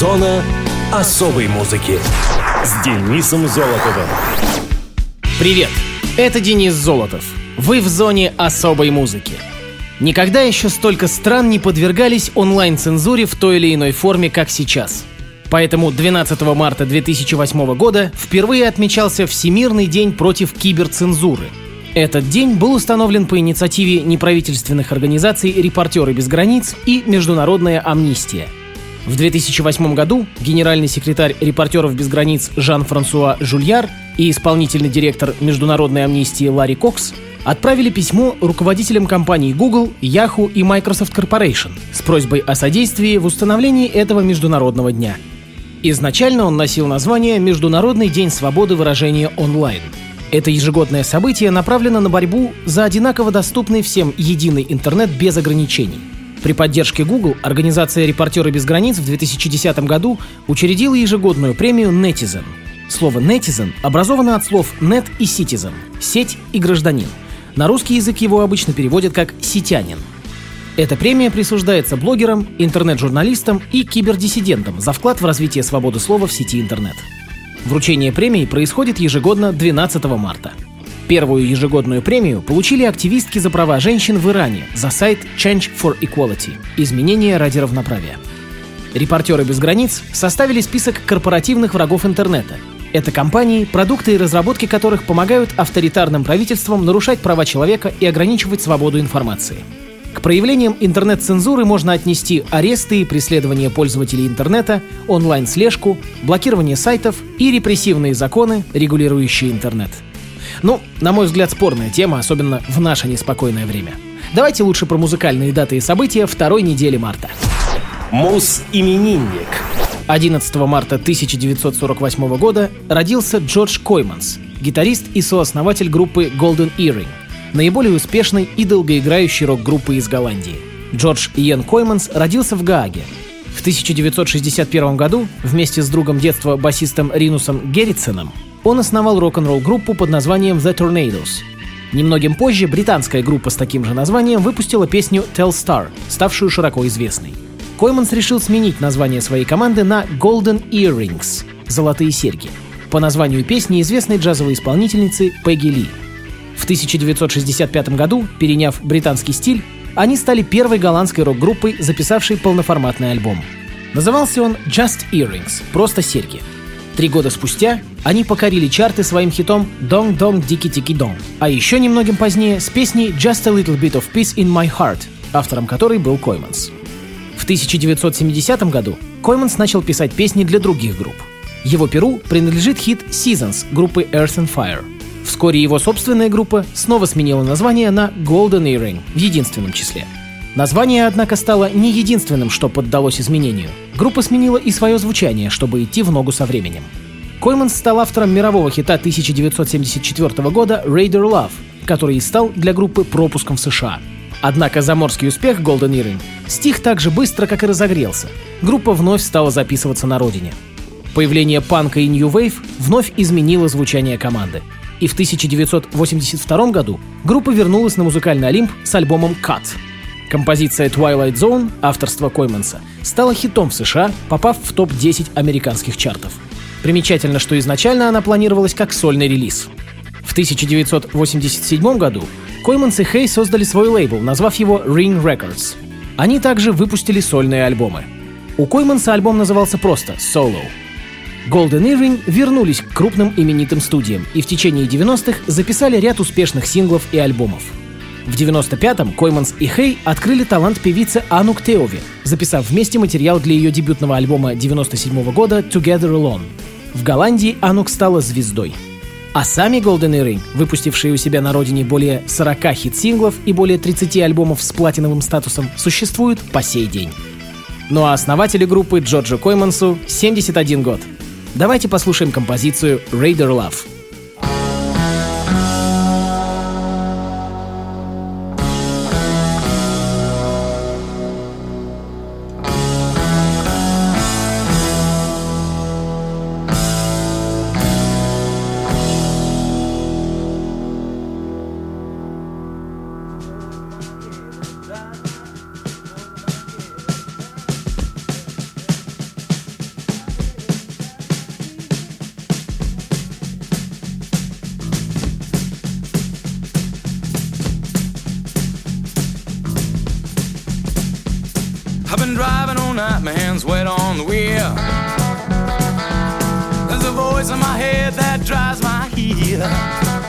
Зона особой музыки с Денисом Золотовым. Привет, это Денис Золотов. Вы в зоне особой музыки. Никогда еще столько стран не подвергались онлайн-цензуре в той или иной форме, как сейчас. Поэтому 12 марта 2008 года впервые отмечался Всемирный день против киберцензуры. Этот день был установлен по инициативе неправительственных организаций «Репортеры без границ» и «Международная амнистия». В 2008 году генеральный секретарь «Репортеров без границ» Жан-Франсуа Жульяр и исполнительный директор Международной амнистии Ларри Кокс отправили письмо руководителям компаний Google, Yahoo и Microsoft Corporation с просьбой о содействии в установлении этого международного дня. Изначально он носил название «Международный день свободы выражения онлайн». Это ежегодное событие направлено на борьбу за одинаково доступный всем единый интернет без ограничений – при поддержке Google организация «Репортеры без границ» в 2010 году учредила ежегодную премию Netizen. Слово «netizen» образовано от слов «net» и «citizen» — «сеть» и «гражданин». На русский язык его обычно переводят как «сетянин». Эта премия присуждается блогерам, интернет-журналистам и кибердиссидентам за вклад в развитие свободы слова в сети интернет. Вручение премии происходит ежегодно 12 марта. Первую ежегодную премию получили активистки за права женщин в Иране за сайт Change for Equality – изменения ради равноправия. Репортеры без границ составили список корпоративных врагов интернета. Это компании, продукты и разработки которых помогают авторитарным правительствам нарушать права человека и ограничивать свободу информации. К проявлениям интернет-цензуры можно отнести аресты и преследование пользователей интернета, онлайн-слежку, блокирование сайтов и репрессивные законы, регулирующие интернет – ну, на мой взгляд, спорная тема, особенно в наше неспокойное время. Давайте лучше про музыкальные даты и события второй недели марта. Мус-именинник. 11 марта 1948 года родился Джордж Койманс, гитарист и сооснователь группы Golden Earring, наиболее успешной и долгоиграющей рок-группы из Голландии. Джордж Иен Койманс родился в Гааге. В 1961 году вместе с другом детства басистом Ринусом Герритсеном он основал рок-н-ролл группу под названием The Tornadoes. Немногим позже британская группа с таким же названием выпустила песню Tell Star, ставшую широко известной. Койманс решил сменить название своей команды на Golden Earrings — «Золотые серьги», по названию песни известной джазовой исполнительницы Пегги Ли. В 1965 году, переняв британский стиль, они стали первой голландской рок-группой, записавшей полноформатный альбом. Назывался он Just Earrings — «Просто серьги», Три года спустя они покорили чарты своим хитом «Dong Dong Diki Tiki Dong», а еще немногим позднее с песней «Just a Little Bit of Peace in My Heart», автором которой был Койманс. В 1970 году Койманс начал писать песни для других групп. Его перу принадлежит хит «Seasons» группы Earth and Fire. Вскоре его собственная группа снова сменила название на Golden Earring в единственном числе. Название, однако, стало не единственным, что поддалось изменению. Группа сменила и свое звучание, чтобы идти в ногу со временем. Койман стал автором мирового хита 1974 года «Raider Love», который и стал для группы пропуском в США. Однако заморский успех Golden Earring стих так же быстро, как и разогрелся. Группа вновь стала записываться на родине. Появление панка и New Wave вновь изменило звучание команды. И в 1982 году группа вернулась на музыкальный Олимп с альбомом «Cut», Композиция Twilight Zone авторства Койманса стала хитом в США, попав в топ-10 американских чартов. Примечательно, что изначально она планировалась как сольный релиз. В 1987 году Койманс и Хей создали свой лейбл, назвав его Ring Records. Они также выпустили сольные альбомы. У Койманса альбом назывался просто «Solo». Golden Earring вернулись к крупным именитым студиям и в течение 90-х записали ряд успешных синглов и альбомов – в 95-м Койманс и Хей открыли талант певицы Анук Теови, записав вместе материал для ее дебютного альбома 97 -го года «Together Alone». В Голландии Анук стала звездой. А сами Golden Earring, выпустившие у себя на родине более 40 хит-синглов и более 30 альбомов с платиновым статусом, существуют по сей день. Ну а основатели группы Джорджу Коймансу 71 год. Давайте послушаем композицию «Radar Love». There's a voice in my head that drives my heel.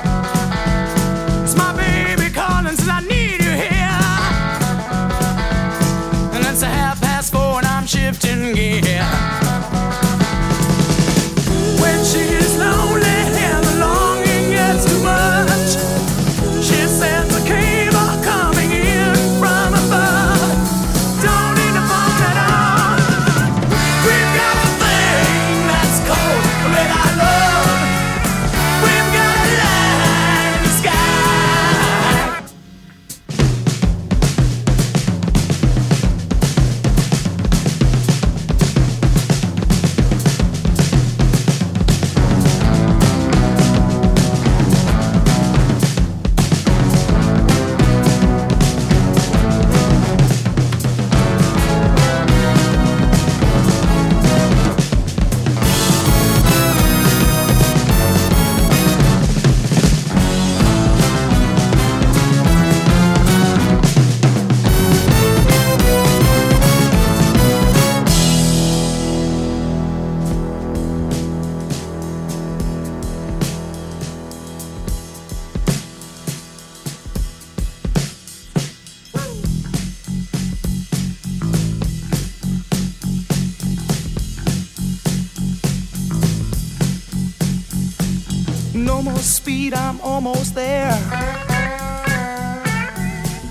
Almost there.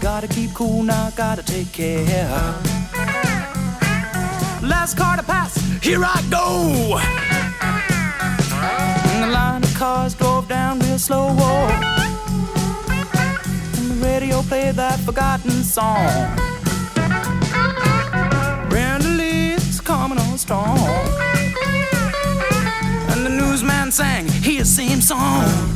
Gotta keep cool now, gotta take care. Last car to pass, here I go. And the line of cars drove down real slow. And the radio played that forgotten song. Brenda Lee's coming on strong. And the newsman sang his same song.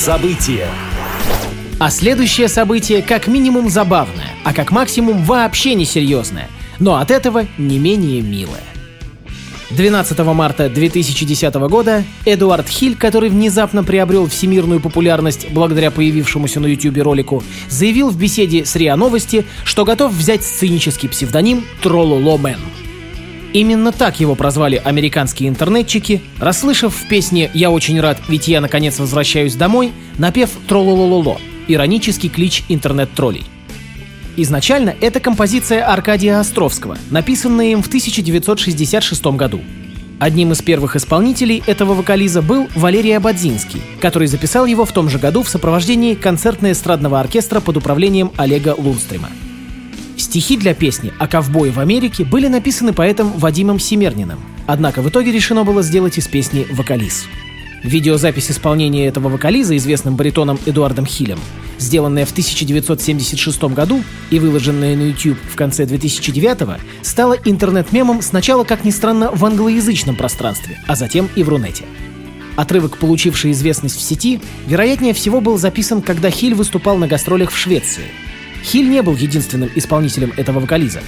Муз-события. А следующее событие как минимум забавное, а как максимум вообще несерьезное, но от этого не менее милое. 12 марта 2010 года Эдуард Хиль, который внезапно приобрел всемирную популярность благодаря появившемуся на YouTube ролику, заявил в беседе с РИА Новости, что готов взять сценический псевдоним Трололо Мэн. Именно так его прозвали американские интернетчики, расслышав в песне «Я очень рад, ведь я наконец возвращаюсь домой» напев «Трололололо» — иронический клич интернет-троллей. Изначально это композиция Аркадия Островского, написанная им в 1966 году. Одним из первых исполнителей этого вокализа был Валерий Абадзинский, который записал его в том же году в сопровождении концертно-эстрадного оркестра под управлением Олега Лунстрима. Стихи для песни о ковбое в Америке были написаны поэтом Вадимом Семерниным, однако в итоге решено было сделать из песни вокализ. Видеозапись исполнения этого вокализа известным баритоном Эдуардом Хилем, сделанная в 1976 году и выложенная на YouTube в конце 2009 стала интернет-мемом сначала, как ни странно, в англоязычном пространстве, а затем и в Рунете. Отрывок, получивший известность в сети, вероятнее всего был записан, когда Хиль выступал на гастролях в Швеции. Хиль не был единственным исполнителем этого вокализа.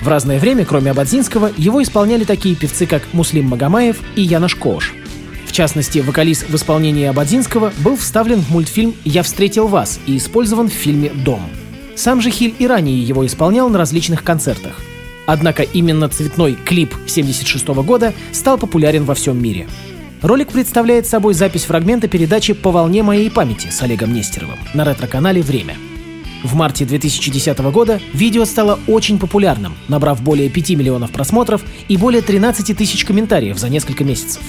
В разное время, кроме Абадзинского, его исполняли такие певцы, как Муслим Магомаев и Янош Кош. В частности, вокалист в исполнении Абадзинского был вставлен в мультфильм «Я встретил вас» и использован в фильме «Дом». Сам же Хиль и ранее его исполнял на различных концертах. Однако именно цветной клип 1976 года стал популярен во всем мире. Ролик представляет собой запись фрагмента передачи «По волне моей памяти» с Олегом Нестеровым на ретро-канале «Время». В марте 2010 года видео стало очень популярным, набрав более 5 миллионов просмотров и более 13 тысяч комментариев за несколько месяцев.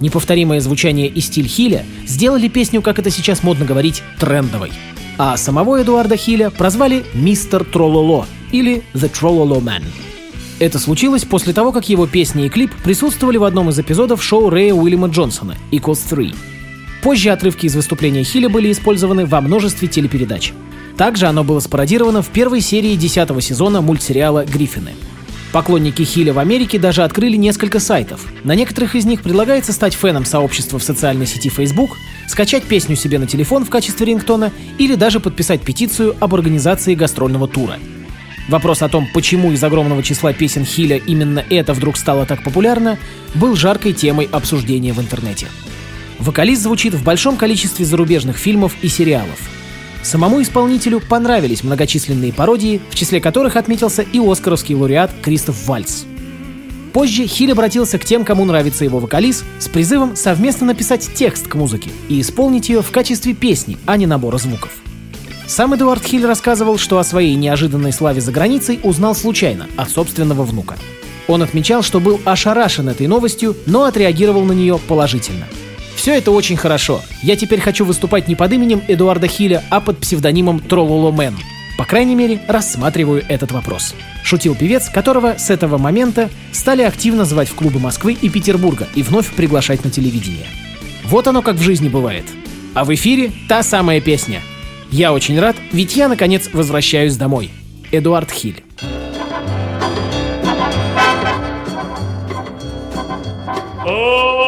Неповторимое звучание и стиль Хиля сделали песню, как это сейчас модно говорить, трендовой. А самого Эдуарда Хиля прозвали «Мистер Трололо» или «The Trololo Man». Это случилось после того, как его песни и клип присутствовали в одном из эпизодов шоу Рэя Уильяма Джонсона «Equals 3». Позже отрывки из выступления Хиля были использованы во множестве телепередач. Также оно было спародировано в первой серии 10 сезона мультсериала «Гриффины». Поклонники Хиля в Америке даже открыли несколько сайтов. На некоторых из них предлагается стать феном сообщества в социальной сети Facebook, скачать песню себе на телефон в качестве рингтона или даже подписать петицию об организации гастрольного тура. Вопрос о том, почему из огромного числа песен Хиля именно это вдруг стало так популярно, был жаркой темой обсуждения в интернете. Вокалист звучит в большом количестве зарубежных фильмов и сериалов. Самому исполнителю понравились многочисленные пародии, в числе которых отметился и оскаровский лауреат Кристоф Вальц. Позже Хиль обратился к тем, кому нравится его вокалист, с призывом совместно написать текст к музыке и исполнить ее в качестве песни, а не набора звуков. Сам Эдуард Хиль рассказывал, что о своей неожиданной славе за границей узнал случайно от собственного внука. Он отмечал, что был ошарашен этой новостью, но отреагировал на нее положительно – все это очень хорошо. Я теперь хочу выступать не под именем Эдуарда Хиля, а под псевдонимом Трололо Мэн. По крайней мере, рассматриваю этот вопрос. Шутил певец, которого с этого момента стали активно звать в клубы Москвы и Петербурга и вновь приглашать на телевидение. Вот оно как в жизни бывает. А в эфире та самая песня. Я очень рад, ведь я, наконец, возвращаюсь домой. Эдуард Хиль. А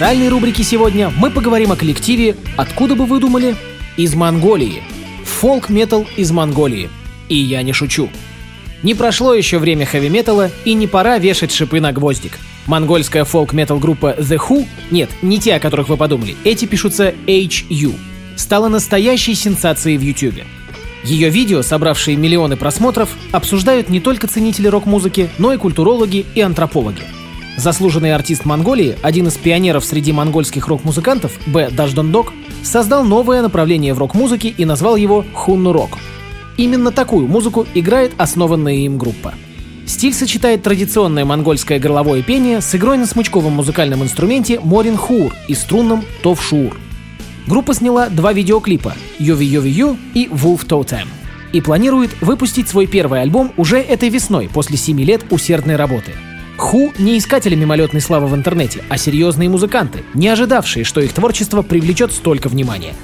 специальной рубрике сегодня мы поговорим о коллективе «Откуда бы вы думали?» из Монголии. Фолк-метал из Монголии. И я не шучу. Не прошло еще время хэви-металла, и не пора вешать шипы на гвоздик. Монгольская фолк-метал группа The Who, нет, не те, о которых вы подумали, эти пишутся HU, стала настоящей сенсацией в YouTube. Ее видео, собравшие миллионы просмотров, обсуждают не только ценители рок-музыки, но и культурологи и антропологи – Заслуженный артист Монголии, один из пионеров среди монгольских рок-музыкантов, Б. Даждондок, создал новое направление в рок-музыке и назвал его хунну рок. Именно такую музыку играет основанная им группа. Стиль сочетает традиционное монгольское горловое пение с игрой на смычковом музыкальном инструменте Морин Хур и струнном Тов Шур. Группа сняла два видеоклипа «Йови Йови Ю» и «Wolf Totem» и планирует выпустить свой первый альбом уже этой весной после семи лет усердной работы – Ху не искатели мимолетной славы в интернете, а серьезные музыканты, не ожидавшие, что их творчество привлечет столько внимания.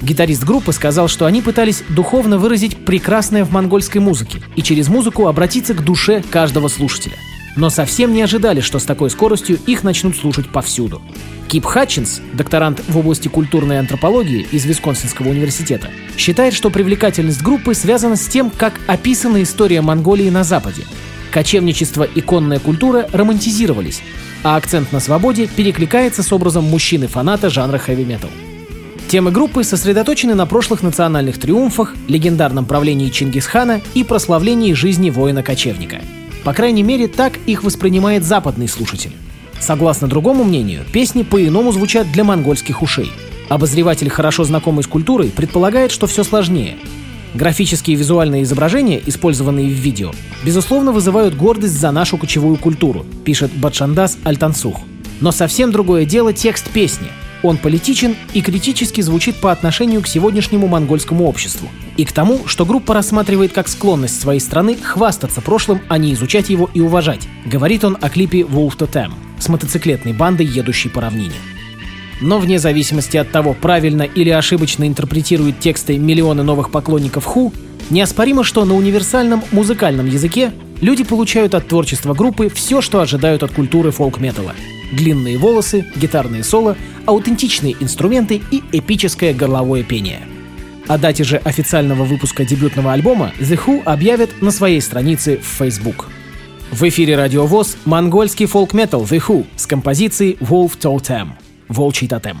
Гитарист группы сказал, что они пытались духовно выразить прекрасное в монгольской музыке и через музыку обратиться к душе каждого слушателя. Но совсем не ожидали, что с такой скоростью их начнут слушать повсюду. Кип Хатчинс, докторант в области культурной антропологии из Висконсинского университета, считает, что привлекательность группы связана с тем, как описана история Монголии на Западе, Кочевничество и конная культура романтизировались, а акцент на свободе перекликается с образом мужчины-фаната жанра хэви-метал. Темы группы сосредоточены на прошлых национальных триумфах, легендарном правлении Чингисхана и прославлении жизни воина-кочевника. По крайней мере, так их воспринимает западный слушатель. Согласно другому мнению, песни по-иному звучат для монгольских ушей. Обозреватель, хорошо знакомый с культурой, предполагает, что все сложнее. Графические и визуальные изображения, использованные в видео, безусловно вызывают гордость за нашу кочевую культуру, пишет Бадшандас Альтансух. Но совсем другое дело текст песни. Он политичен и критически звучит по отношению к сегодняшнему монгольскому обществу и к тому, что группа рассматривает как склонность своей страны хвастаться прошлым, а не изучать его и уважать, говорит он о клипе Wolf Totem с мотоциклетной бандой, едущей по равнине. Но вне зависимости от того, правильно или ошибочно интерпретируют тексты миллионы новых поклонников Ху, неоспоримо, что на универсальном музыкальном языке люди получают от творчества группы все, что ожидают от культуры фолк-металла. Длинные волосы, гитарные соло, аутентичные инструменты и эпическое горловое пение. О дате же официального выпуска дебютного альбома The Who объявят на своей странице в Facebook. В эфире Радио ВОЗ монгольский фолк-метал The Who с композицией Wolf Totem – volčítatem.